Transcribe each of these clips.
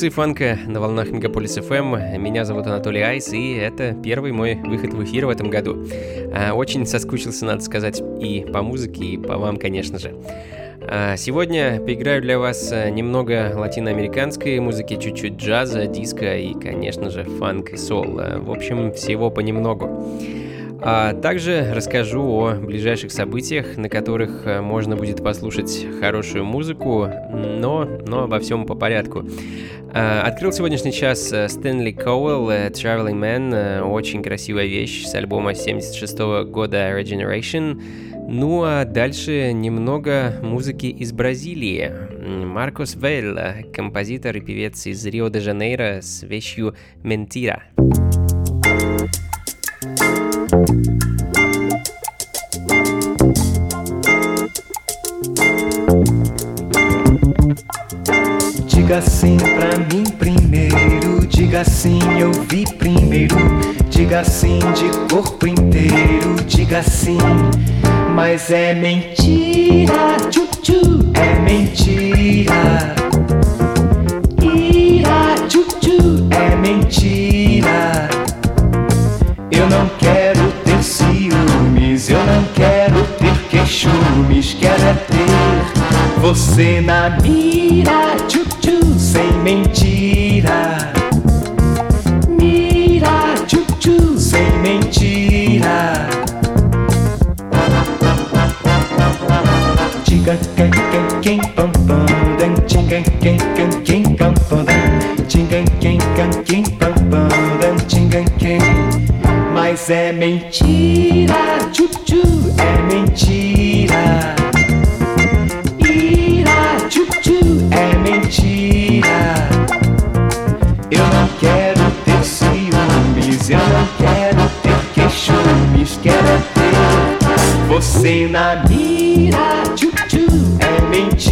Функции фанка на волнах Мегаполис FM. Меня зовут Анатолий Айс, и это первый мой выход в эфир в этом году. А, очень соскучился, надо сказать, и по музыке, и по вам, конечно же. А, сегодня поиграю для вас э, немного латиноамериканской музыки, чуть-чуть джаза, диска и, конечно же, фанк и сол. А, в общем, всего понемногу. А также расскажу о ближайших событиях, на которых э, можно будет послушать хорошую музыку, но, но обо всем по порядку. А, открыл сегодняшний час э, Стэнли Коуэлл Traveling Man, очень красивая вещь с альбома 76 года Regeneration. Ну а дальше немного музыки из Бразилии. Маркос Велл, композитор и певец из Рио-де-Жанейро с вещью «Mentira». Diga sim pra mim primeiro, diga sim, eu vi primeiro. Diga sim de corpo inteiro, diga sim, mas é mentira, tchu, é mentira. Ira, tchu, é mentira. Eu não quero ter ciúmes, eu não quero ter queixumes, quero é ter você na mira, tchu, sem mentira. Mira, tchu, sem mentira. Diga quem, quem, quem, pam, pam, dan, diga quem, quem, quem, pam, pam, dan, diga quem, quem, quem, pam, pam, dan, diga quem. Mas é mentira, tchu, tchu, é mentira. Você na mira, tchu, tchu, é mentira.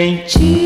mentir.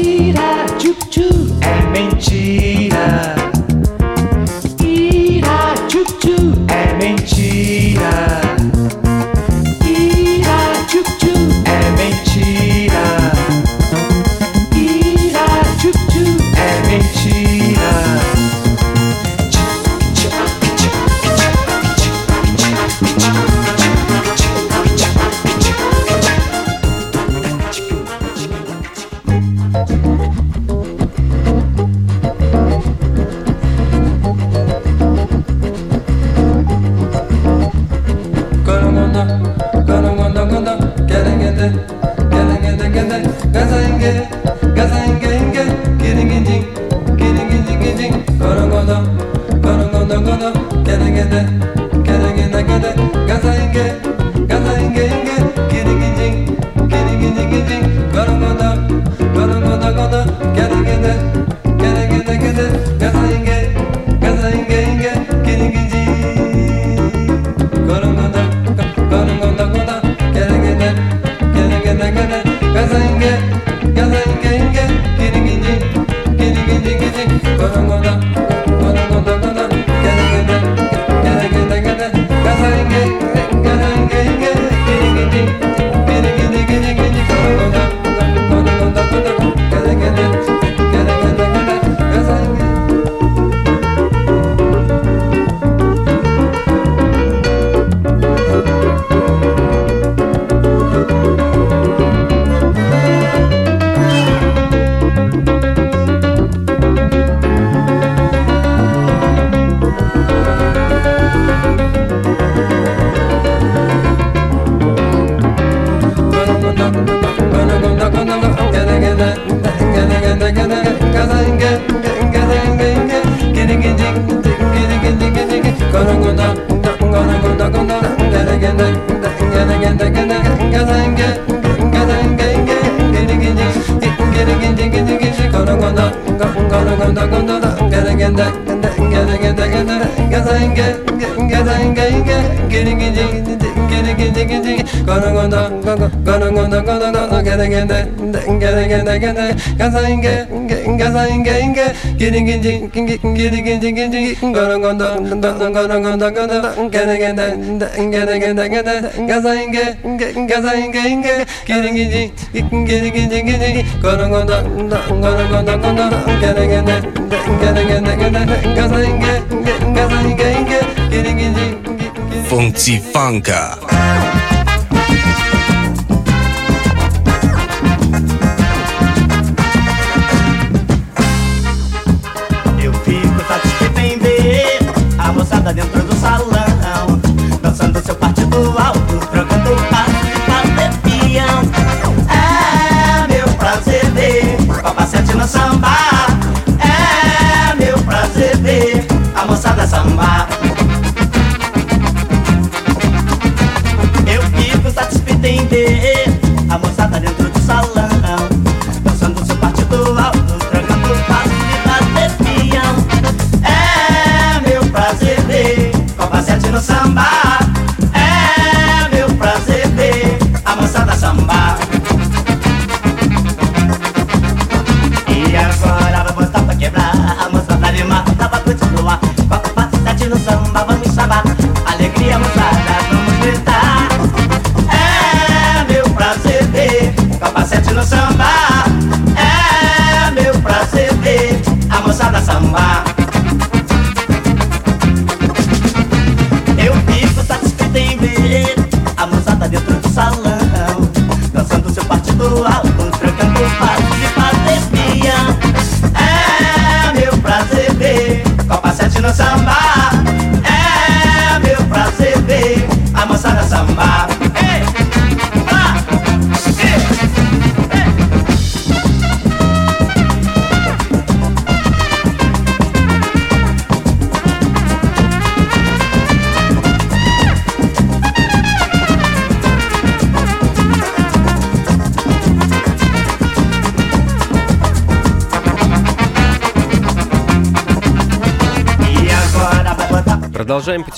getting Funky Funka.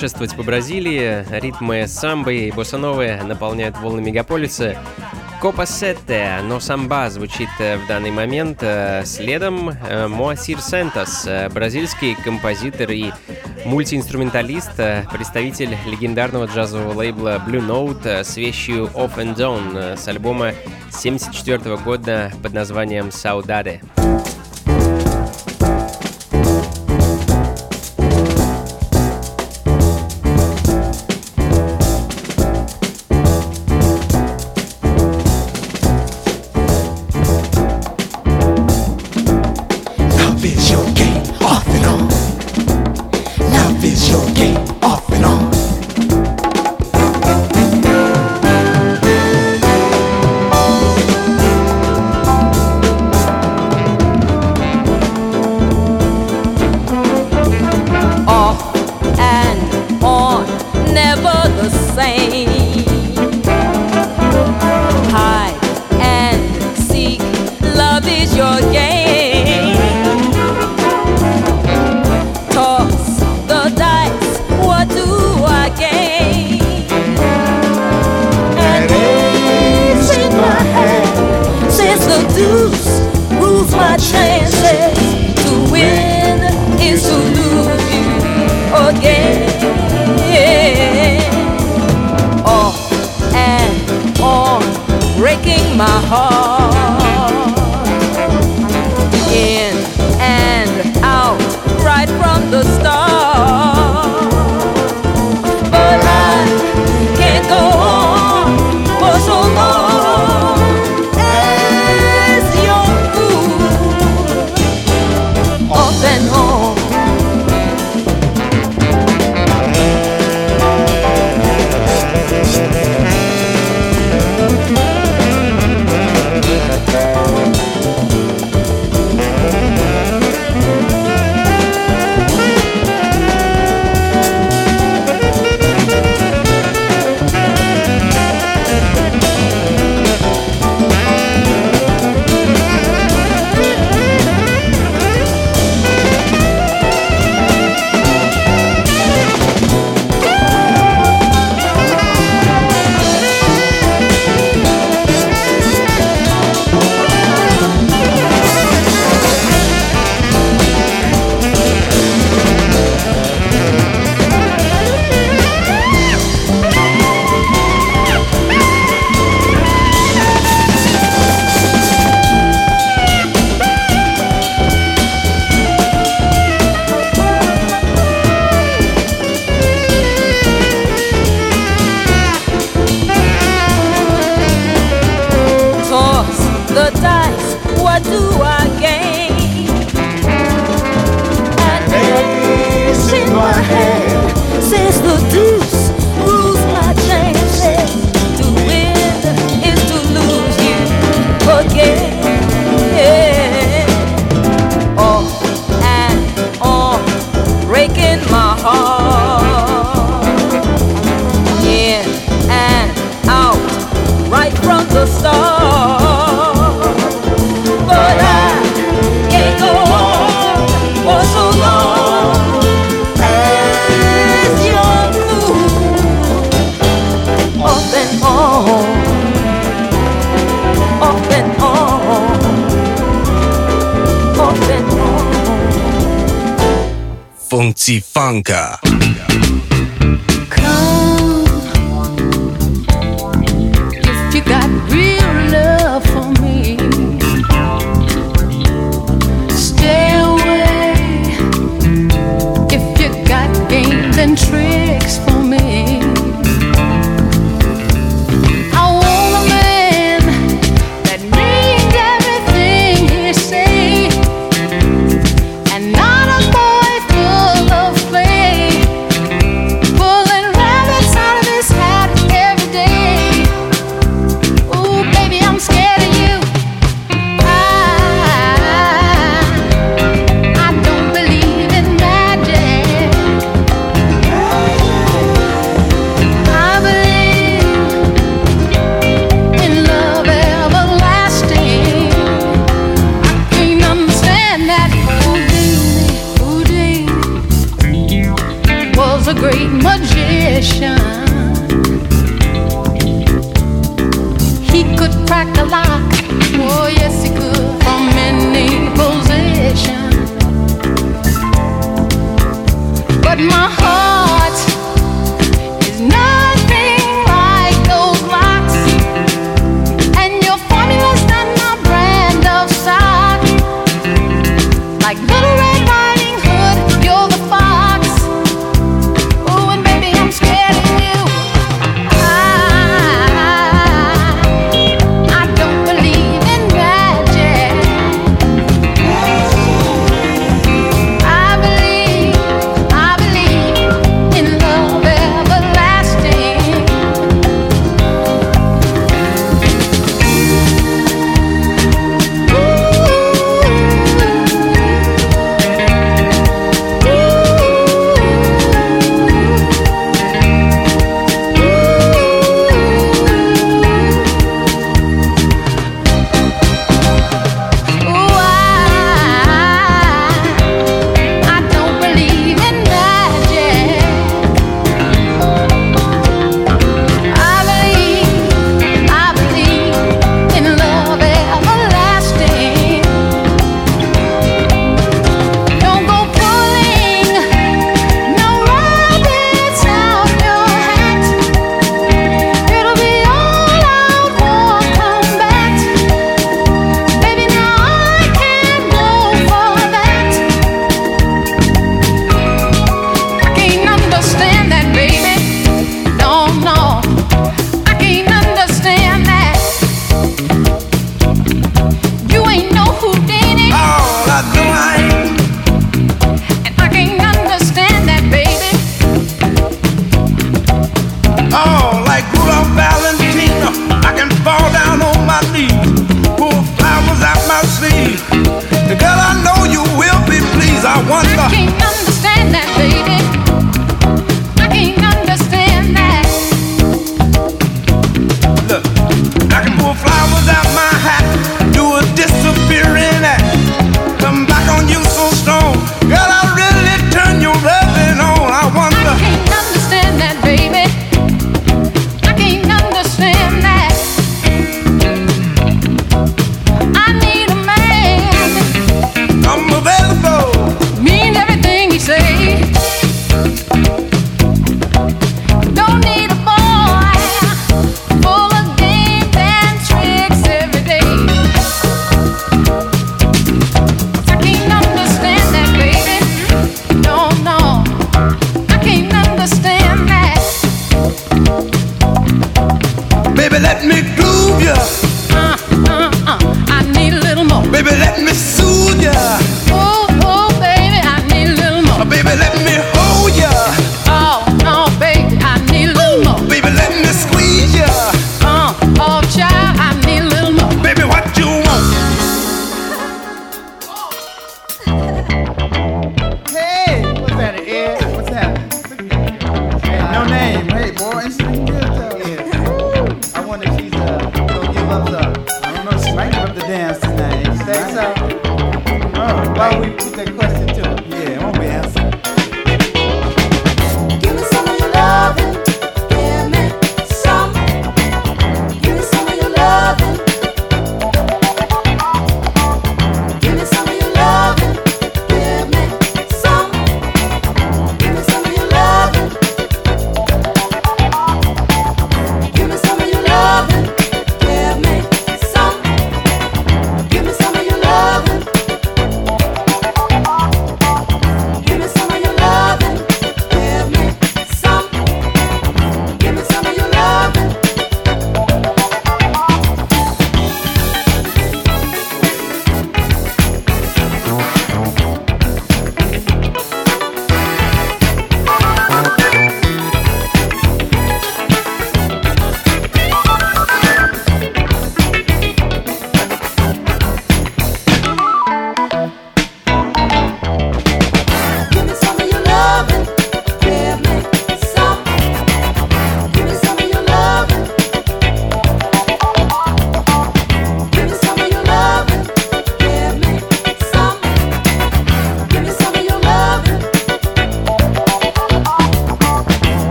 Путешествовать по Бразилии. Ритмы самбы и боссановы наполняют волны мегаполиса. Копасетте, но самба звучит э, в данный момент. Э, следом э, Моасир Сентос, бразильский композитор и мультиинструменталист, представитель легендарного джазового лейбла Blue Note с вещью Off and Down с альбома 1974 года под названием Saudade.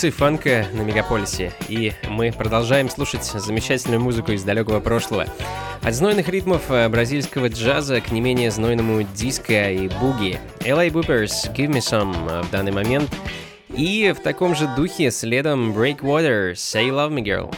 Функции фанка на Мегаполисе, и мы продолжаем слушать замечательную музыку из далекого прошлого. От знойных ритмов э, бразильского джаза к не менее знойному диско и буги. LA Boopers Give Me Some э, в данный момент. И в таком же духе следом Breakwater Say Love Me Girl.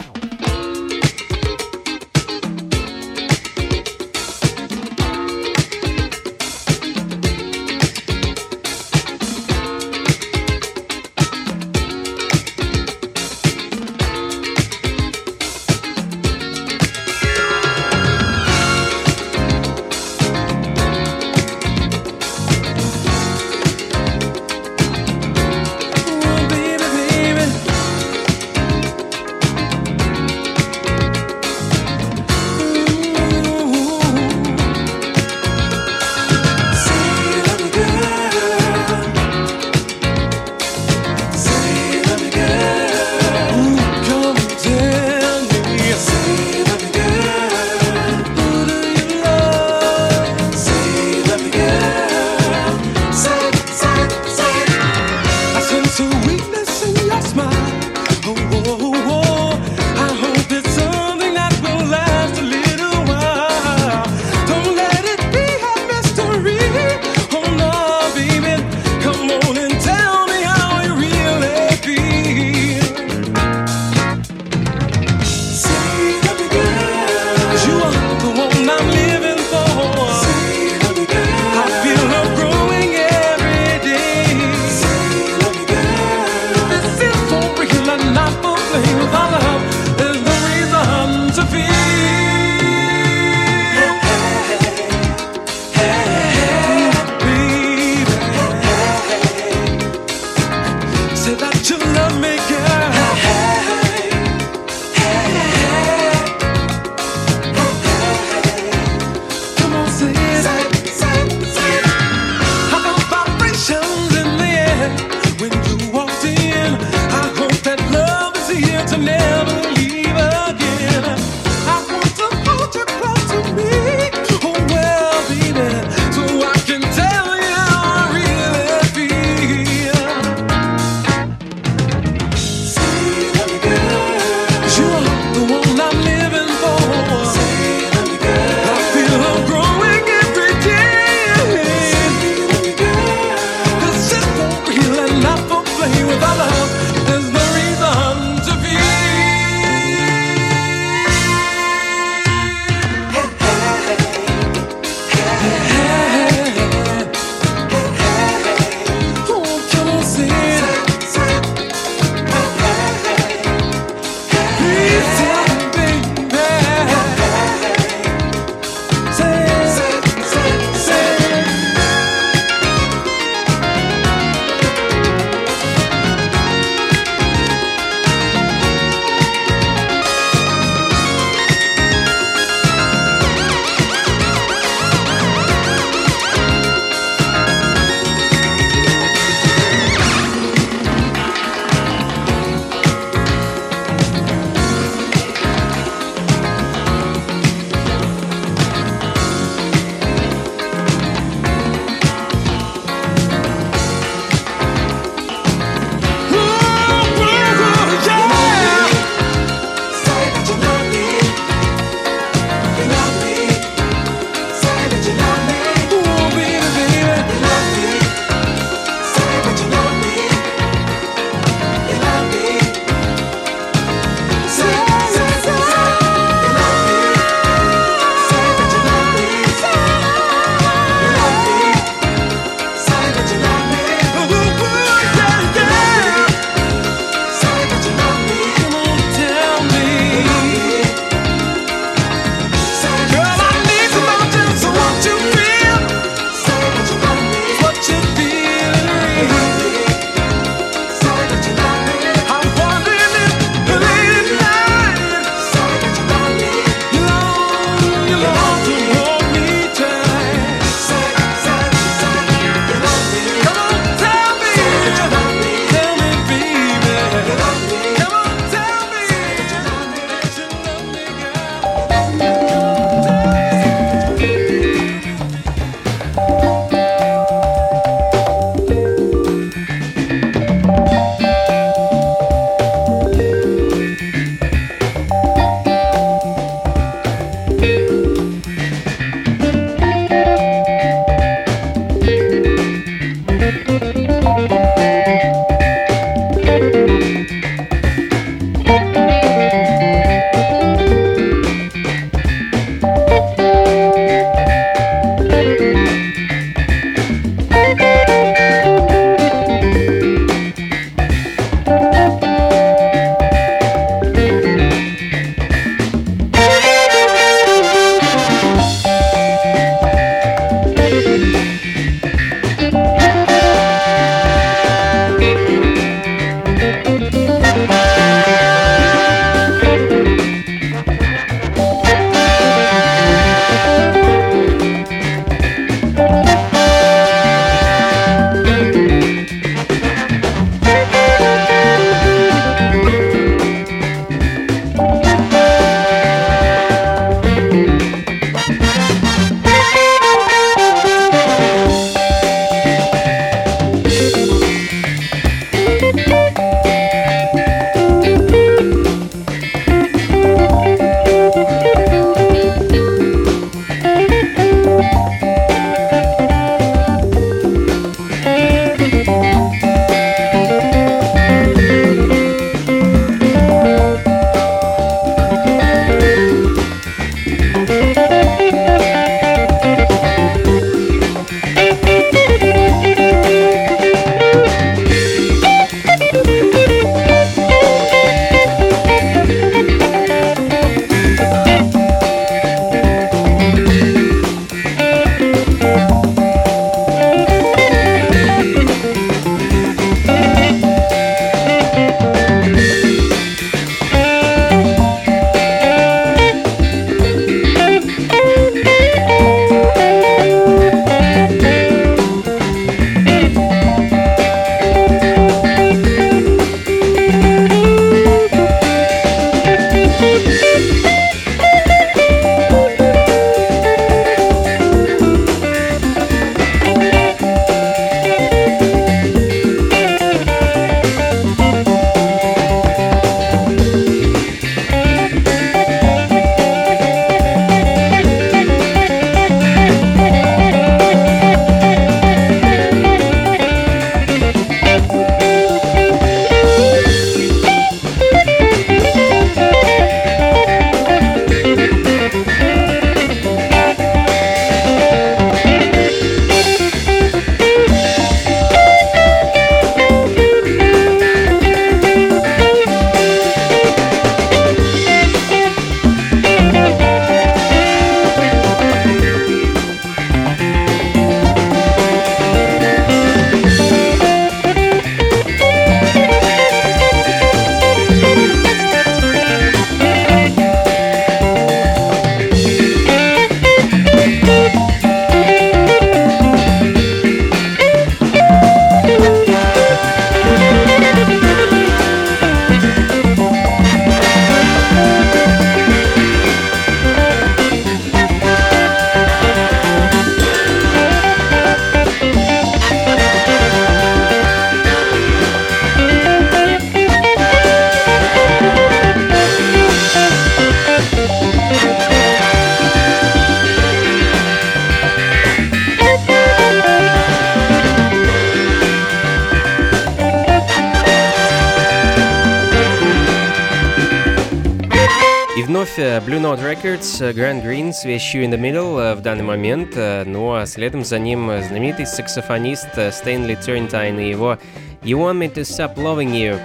Records, э, Grand Green с вещью In The Middle э, в данный момент, ну а следом за ним знаменитый саксофонист Стэнли Тернтайн и его You Want Me To Stop Loving You.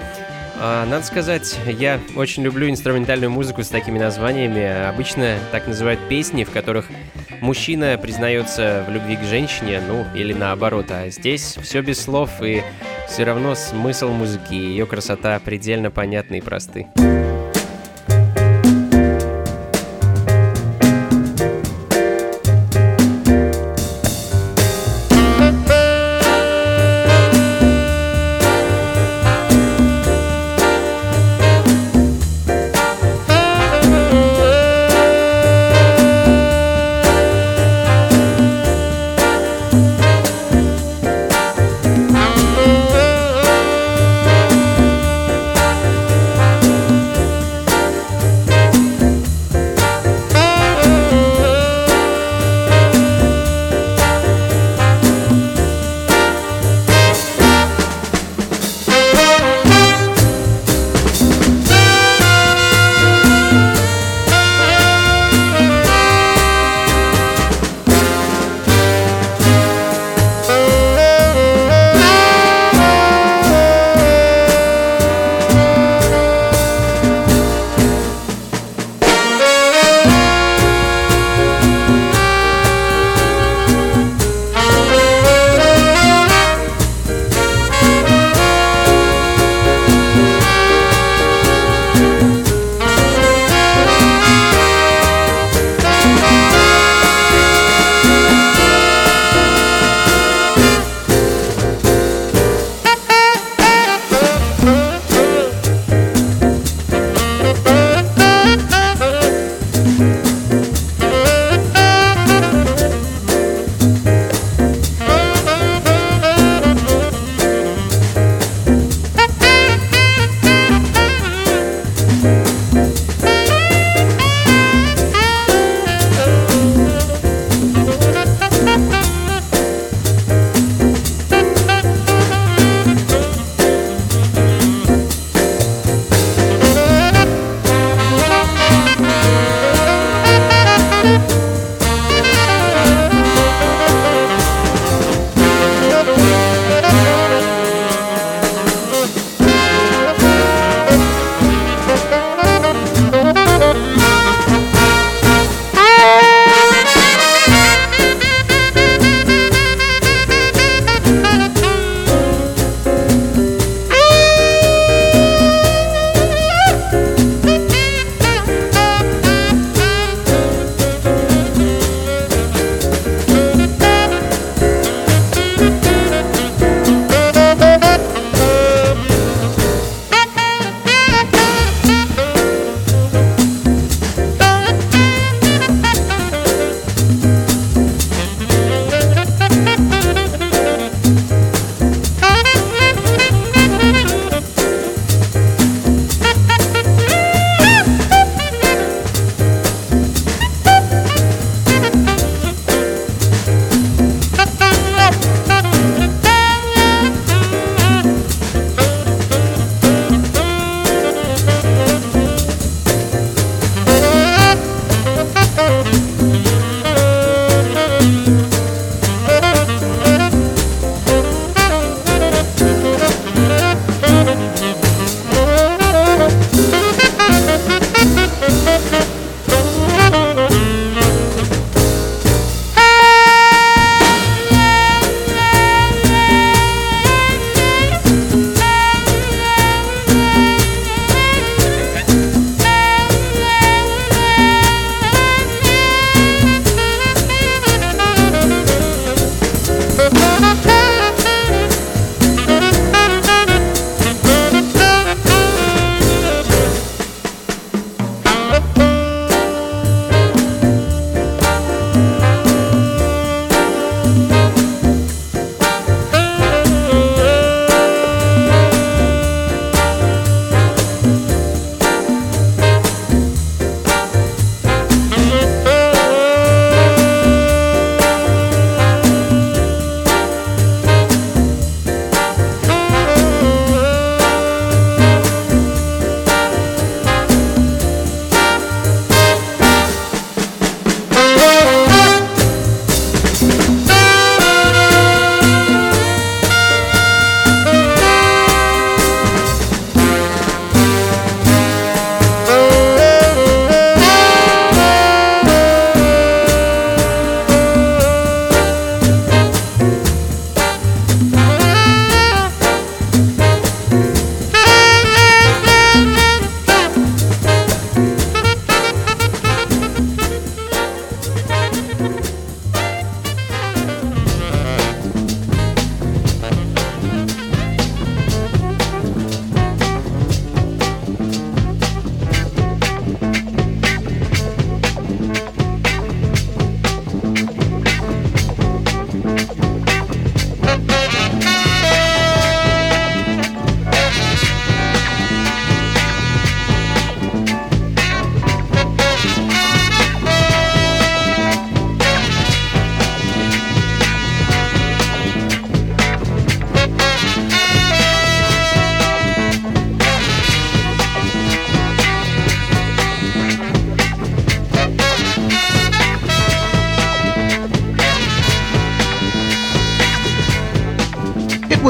А, надо сказать, я очень люблю инструментальную музыку с такими названиями. Обычно так называют песни, в которых мужчина признается в любви к женщине, ну или наоборот. А здесь все без слов и все равно смысл музыки и ее красота предельно понятны и просты.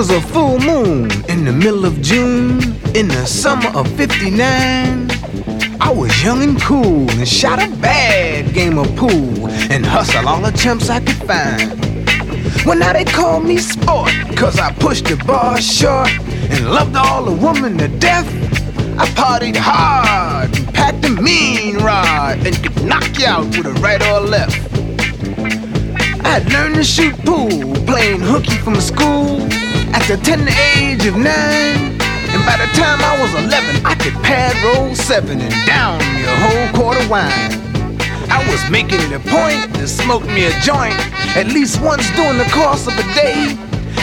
Was a full moon in the middle of June in the summer of 59. I was young and cool and shot a bad game of pool and hustled all the chumps I could find. Well, now they call me sport, cause I pushed the bar short and loved all the women to death. I partied hard and packed a mean rod and could knock you out with a right or a left. I learned to shoot pool, playing hooky from school at the tender age of nine. And by the time I was 11, I could pad roll seven and down me a whole quart of wine. I was making it a point to smoke me a joint at least once during the course of a day.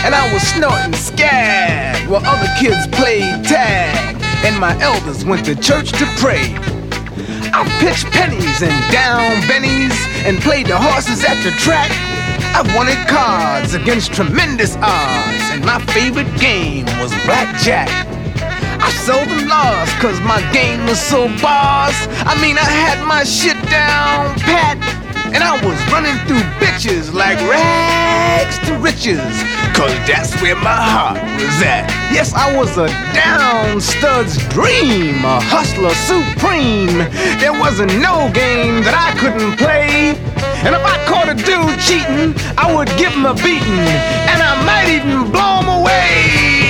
And I was snorting scab while other kids played tag. And my elders went to church to pray. I pitched pennies and down bennies and played the horses at the track. I wanted cards against tremendous odds, and my favorite game was blackjack. I seldom lost cause my game was so boss. I mean, I had my shit down pat. And I was running through bitches like rags to riches. Cause that's where my heart was at. Yes, I was a down stud's dream, a hustler supreme. There wasn't no game that I couldn't play. And if I caught a dude cheating, I would give him a beating. And I might even blow him away.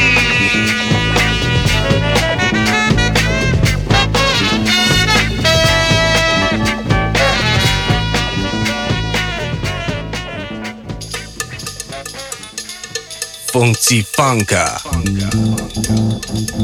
funkciji funka. funka, funka.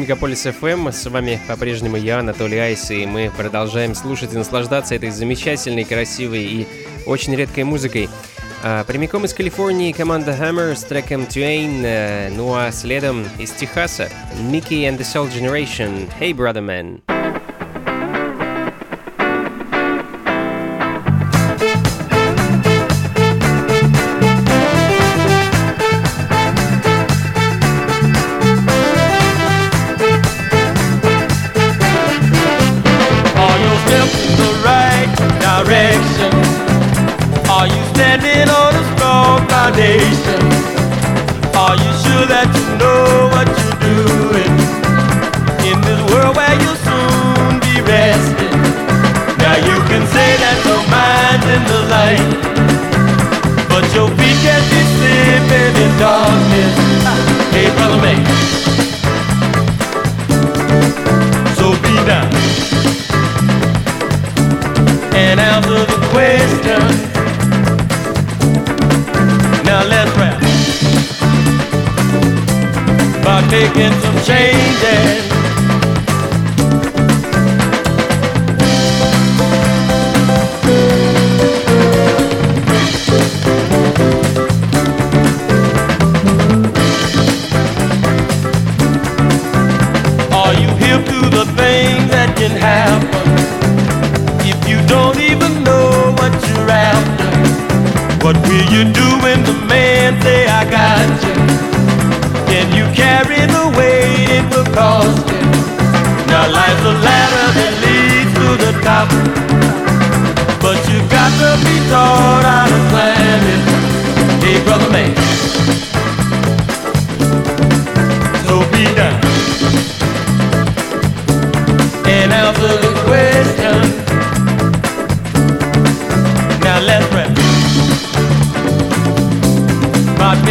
Мегаполис FM. С вами по-прежнему я, Анатолий Айс, и мы продолжаем слушать и наслаждаться этой замечательной, красивой и очень редкой музыкой. А, прямиком из Калифорнии команда Hammer с треком Twain, э, ну а следом из Техаса Mickey and the Soul Generation Hey Brother Man.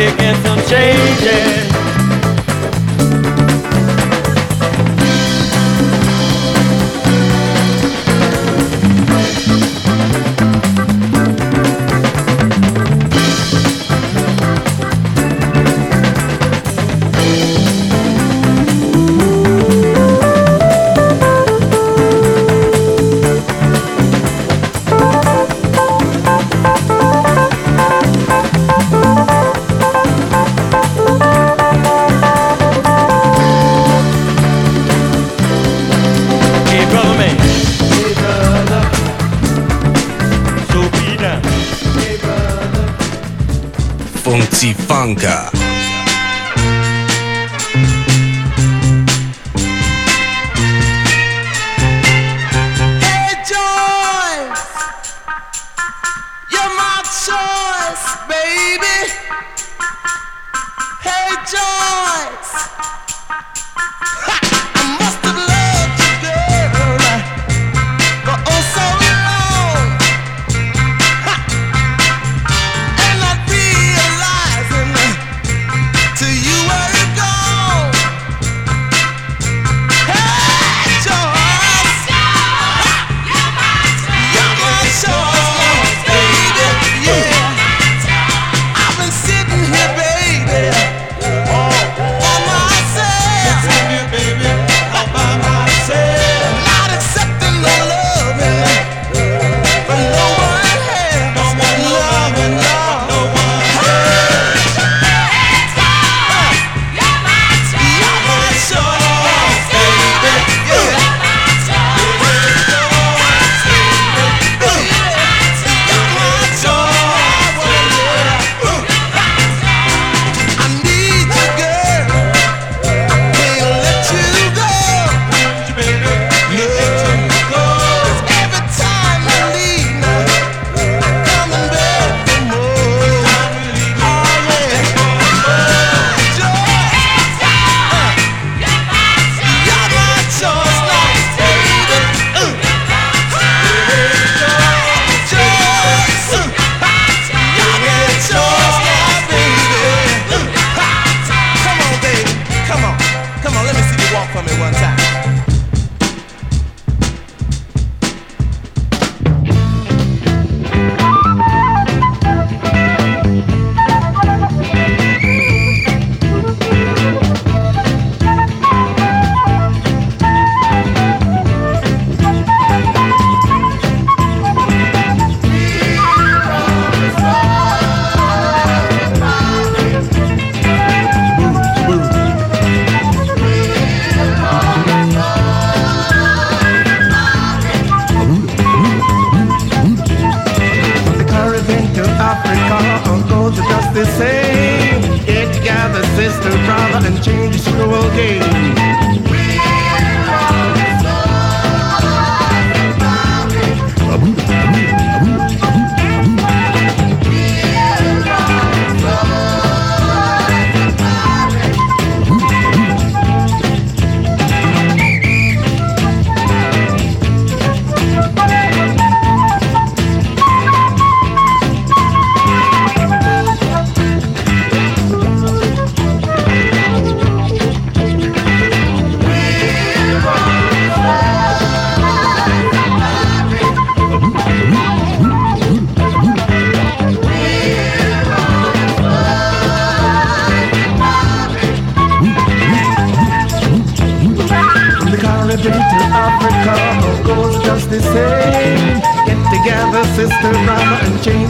it some changes. changing. Funka.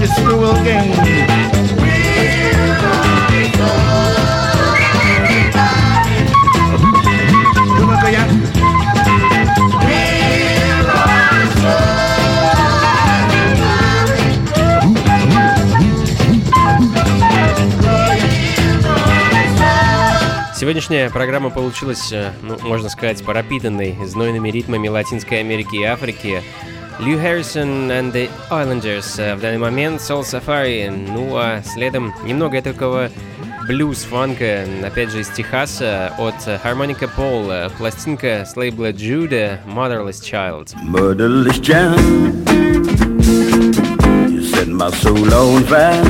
This cruel game. Сегодняшняя программа получилась, э, ну, можно сказать, пропитанной знойными ритмами Латинской Америки и Африки. Лью Харрисон and the Islanders э, в данный момент, Soul Safari, ну а следом немного такого блюз-фанка, опять же из Техаса, от Harmonica Paul, э, пластинка с лейбла Judah, Motherless Child. Motherless child, you set my soul on fire.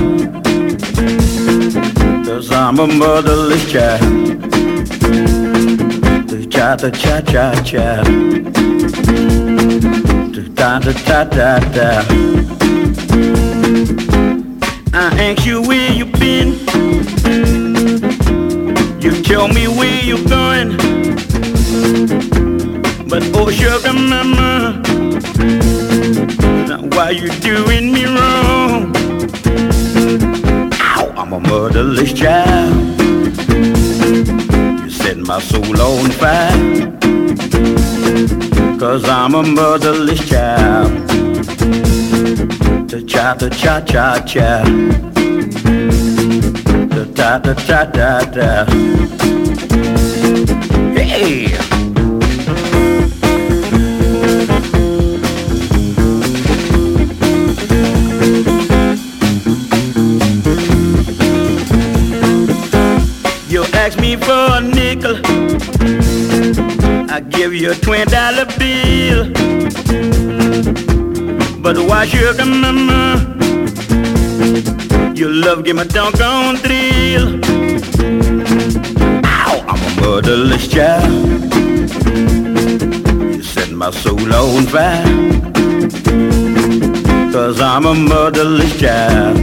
Cause I'm a motherless child. Cha cha Ta ta ta ta ta. I ask you where you been. You tell me where you going. But oh sugar mama, now why you doing me wrong? Ow, I'm a motherless child. You set my soul on fire. Cause I'm a motherless child. The cha cha cha cha cha. Ta ta. Hey! You ask me for a nickel, I give you a twenty dollar But why sugar mama? Your love give me doggone thrill. Ow, I'm a motherless child. You set my soul on fire. Cause I'm a motherless child.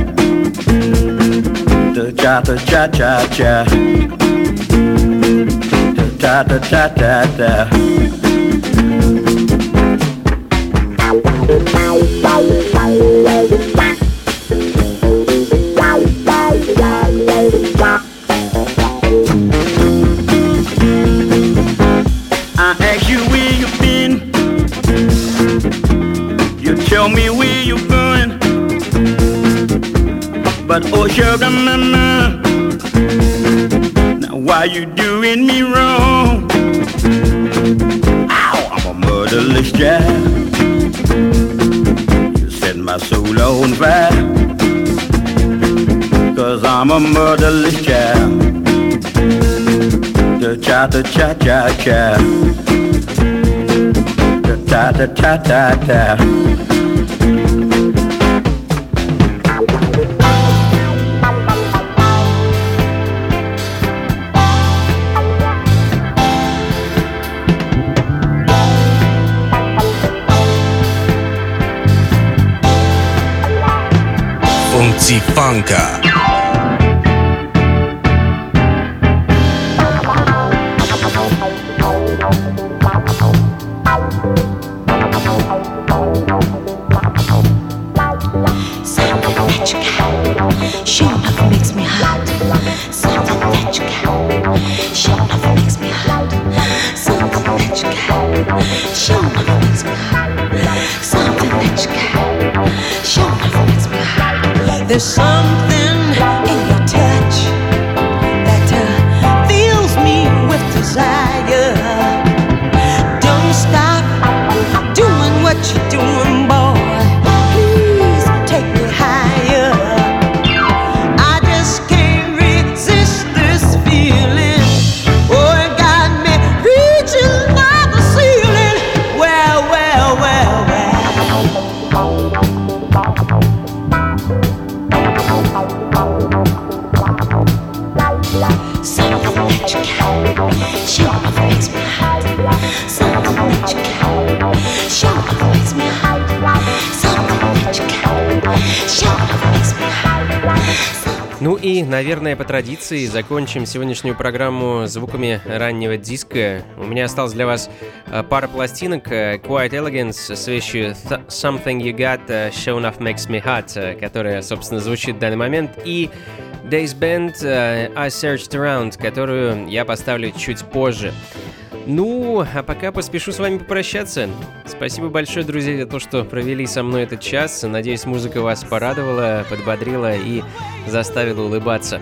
Cha cha cha cha cha. Ta ta ta ta ta. Sugar mama, now why you doing me wrong? Ow, I'm a murderless child. You set my soul on fire. Cause I'm a motherless child. Cha cha cha cha cha. Ta ta ta ta ta. オン放开。Наверное, по традиции закончим сегодняшнюю программу звуками раннего диска. У меня осталось для вас э, пара пластинок э, Quiet Elegance с вещью Something You Got uh, Show Enough Makes Me Hot, которая, собственно, звучит в данный момент, и Days Band I Searched Around, которую я поставлю чуть позже. Ну, а пока поспешу с вами попрощаться. Спасибо большое, друзья, за то, что провели со мной этот час. Надеюсь, музыка вас порадовала, подбодрила и заставила улыбаться.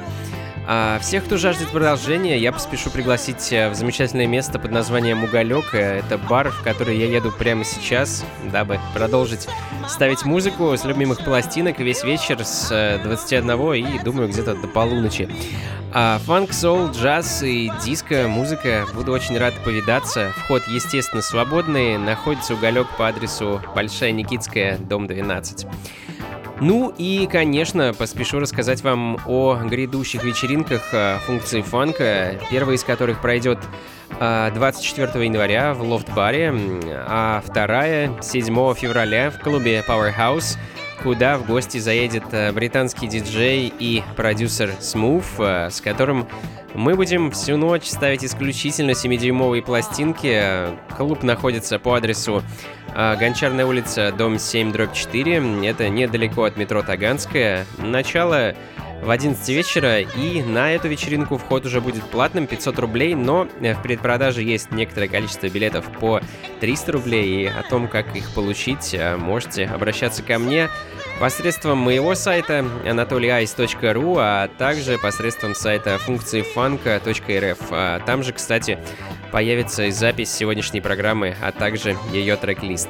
А всех, кто жаждет продолжения, я поспешу пригласить э, в замечательное место под названием «Уголек». Это бар, в который я еду прямо сейчас, дабы продолжить ставить музыку с любимых пластинок весь вечер с 21 э, и, думаю, где-то до полуночи. А фанк, соул, джаз и диско, музыка. Буду очень рад повидаться. Вход, естественно, свободный. Находится уголек по адресу Большая Никитская, дом 12. Ну и, конечно, поспешу рассказать вам о грядущих вечеринках э, функции фанка, первая из которых пройдет 24 э, января в Лофт-баре, а вторая 7 февраля в клубе Powerhouse, куда в гости заедет э, британский диджей и продюсер Smooth, с которым мы будем всю ночь ставить исключительно 7-дюймовые пластинки. Клуб находится по адресу а, Гончарная улица, дом 7, дробь 4. Это недалеко от метро Таганская. Начало в 11 вечера, и на эту вечеринку вход уже будет платным, 500 рублей, но в предпродаже есть некоторое количество билетов по 300 рублей, и о том, как их получить, а, можете обращаться ко мне посредством моего сайта anatolyice.ru, а также посредством сайта функции фанка.рф. А там же, кстати, появится и запись сегодняшней программы, а также ее трек-лист.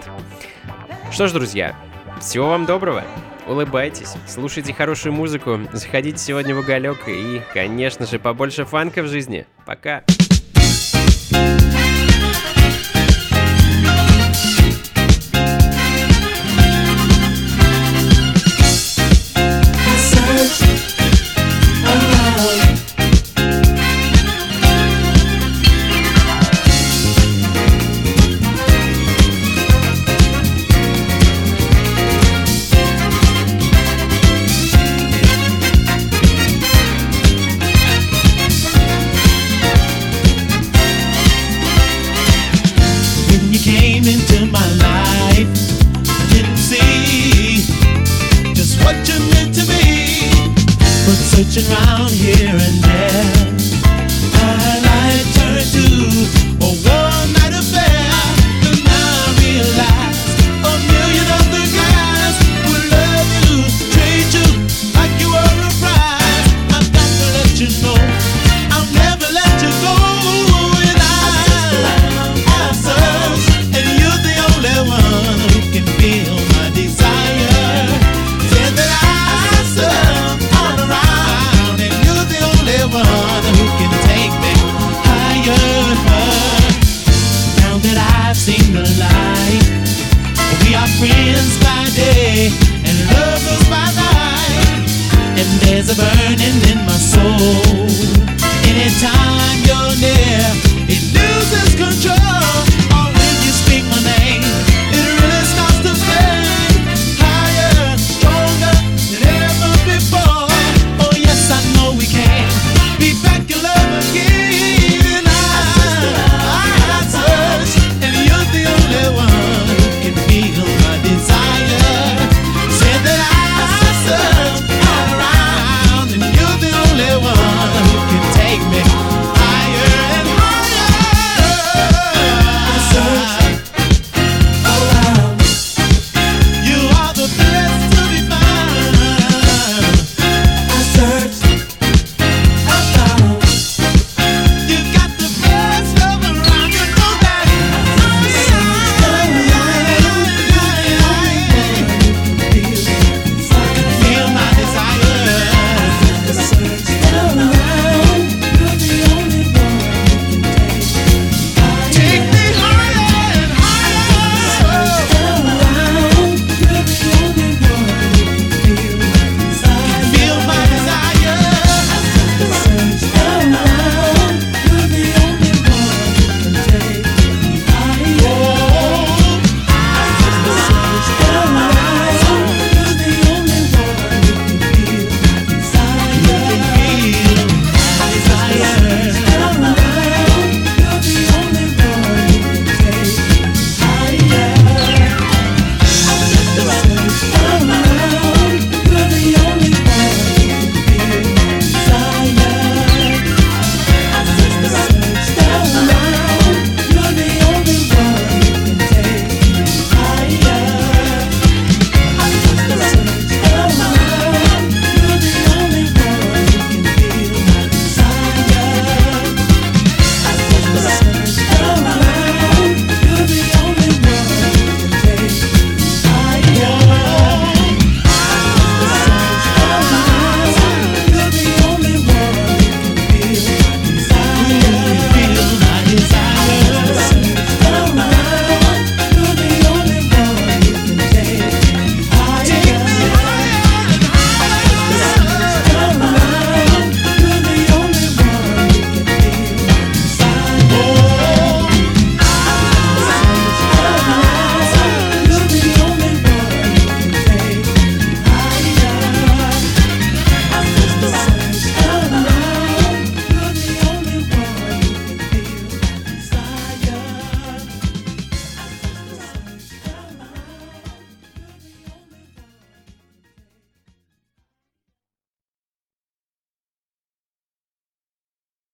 Что ж, друзья, всего вам доброго! Улыбайтесь, слушайте хорошую музыку, заходите сегодня в уголек и, конечно же, побольше фанка в жизни. Пока! searching